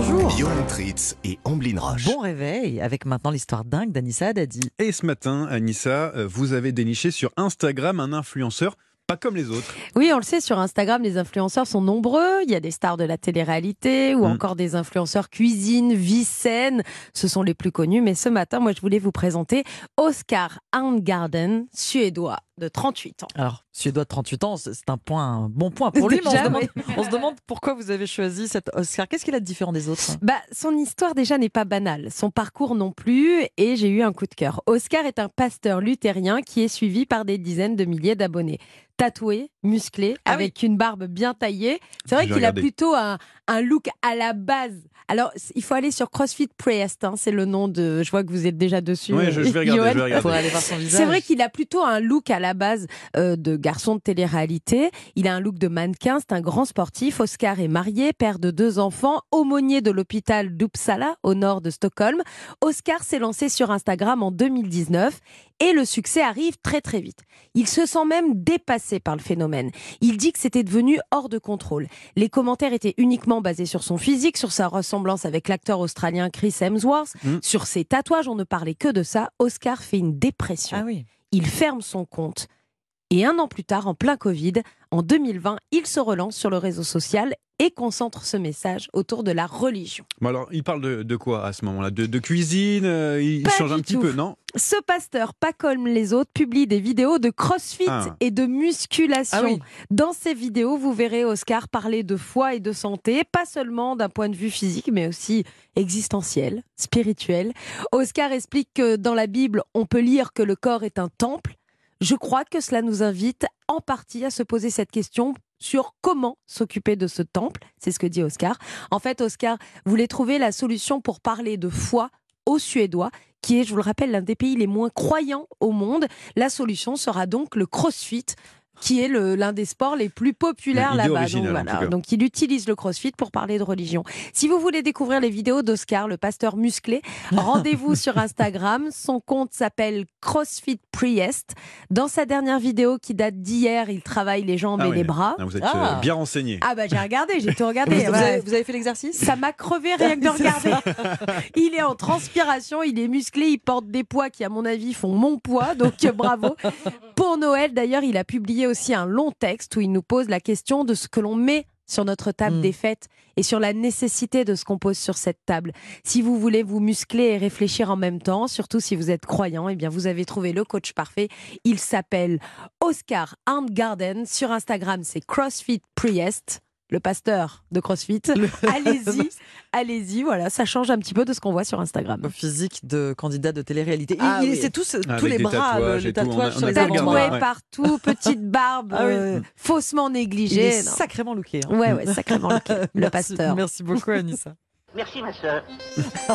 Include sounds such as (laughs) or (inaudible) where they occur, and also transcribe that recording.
bonjour. Johan Tritz et Amblin Roche. Bon réveil avec maintenant l'histoire dingue d'Anissa Haddadi. Et ce matin, Anissa, euh, vous avez déniché sur Instagram un influenceur pas comme les autres. Oui, on le sait, sur Instagram, les influenceurs sont nombreux. Il y a des stars de la télé-réalité ou Mm. encore des influenceurs cuisine, vie saine. Ce sont les plus connus. Mais ce matin, moi, je voulais vous présenter Oscar Arngarden, suédois de 38 ans. Alors, suédois de 38 ans, c'est un point, un bon point pour lui, mais on se, demande, oui. on se demande pourquoi vous avez choisi cet Oscar. Qu'est-ce qu'il a de différent des autres? Bah, son histoire déjà n'est pas banale, son parcours non plus, et j'ai eu un coup de cœur. Oscar est un pasteur luthérien qui est suivi par des dizaines de milliers d'abonnés. Tatoué, musclé, Ah avec une barbe bien taillée. C'est vrai qu'il a plutôt un, un look à la base. Alors, il faut aller sur CrossFit Priest, hein, c'est le nom de. Je vois que vous êtes déjà dessus. Ouais, je- je vais regarder, je vais regarder. Pour aller voir son visage. C'est vrai qu'il a plutôt un look à la base euh, de garçon de télé-réalité. Il a un look de mannequin, c'est un grand sportif. Oscar est marié, père de deux enfants, aumônier de l'hôpital d'Uppsala, au nord de Stockholm. Oscar s'est lancé sur Instagram en 2019 et le succès arrive très très vite. Il se sent même dépassé par le phénomène. Il dit que c'était devenu hors de contrôle. Les commentaires étaient uniquement basés sur son physique, sur sa ressemblance avec l'acteur australien Chris Hemsworth, Mm. sur ses tatouages, on ne parlait que de ça. Oscar fait une dépression Ah oui. Il ferme son compte. Et un an plus tard, en plein Covid, en 2020, il se relance sur le réseau social et concentre ce message autour de la religion. Bon alors, il parle de, de quoi à ce moment-là? De, de cuisine euh, Il Pas change un petit tout. peu, non? Ce pasteur, pas comme les autres, publie des vidéos de crossfit Ah. et de musculation. Ah oui. Dans ces vidéos, vous verrez Oscar parler de foi et de santé, pas seulement d'un point de vue physique, mais aussi existentiel, spirituel. Oscar explique que dans la Bible, on peut lire que le corps est un temple. Je crois que cela nous invite en partie à se poser cette question sur comment s'occuper de ce temple. C'est ce que dit Oscar. En fait, Oscar voulait trouver la solution pour parler de foi aux Suédois, qui est, je vous le rappelle, l'un des pays les moins croyants au monde. La solution sera donc le crossfit qui est l'un des sports les plus populaires là-bas. Donc, voilà. il utilise le crossfit pour parler de religion. Si vous voulez découvrir les vidéos d'Oscar, le pasteur musclé, (laughs) rendez-vous sur Instagram. Son compte s'appelle CrossFit Priest. Dans sa dernière vidéo qui date d'hier, il travaille les jambes Ah et oui. les bras. Ah, Vous êtes Ah. euh, bien renseigné. Ah bah j'ai regardé, j'ai tout regardé. (laughs) vous avez, vous avez fait l'exercice? Ça m'a crevé rien que de (laughs) regarder. Il est en transpiration, il est musclé, il porte des poids qui, à mon avis, font mon poids. Donc euh, bravo. Pour Noël, d'ailleurs, il a publié aussi un long texte où il nous pose la question de ce que l'on met sur notre table Mm. des fêtes et sur la nécessité de ce qu'on pose sur cette table. Si vous voulez vous muscler et réfléchir en même temps, surtout si vous êtes croyant, eh bien vous avez trouvé le coach parfait. Il s'appelle Oscar Arngarden. Sur Instagram, c'est CrossFit Priest, le pasteur de CrossFit. (laughs) Allez-y, (laughs) allez-y, voilà, ça change un petit peu de ce qu'on voit sur Instagram. Physique de candidat de télé-réalité. Il- Ah il- oui. C'est tous, les bras, tatouages le- les tatouages on sur a les Tatoué partout, (laughs) petite barbe, Ah oui. euh, faussement Il négligée. est sacrément looké. hein. Ouais, ouais, sacrément le, le Merci- pasteur. Merci beaucoup, Anissa. Merci ma sœur.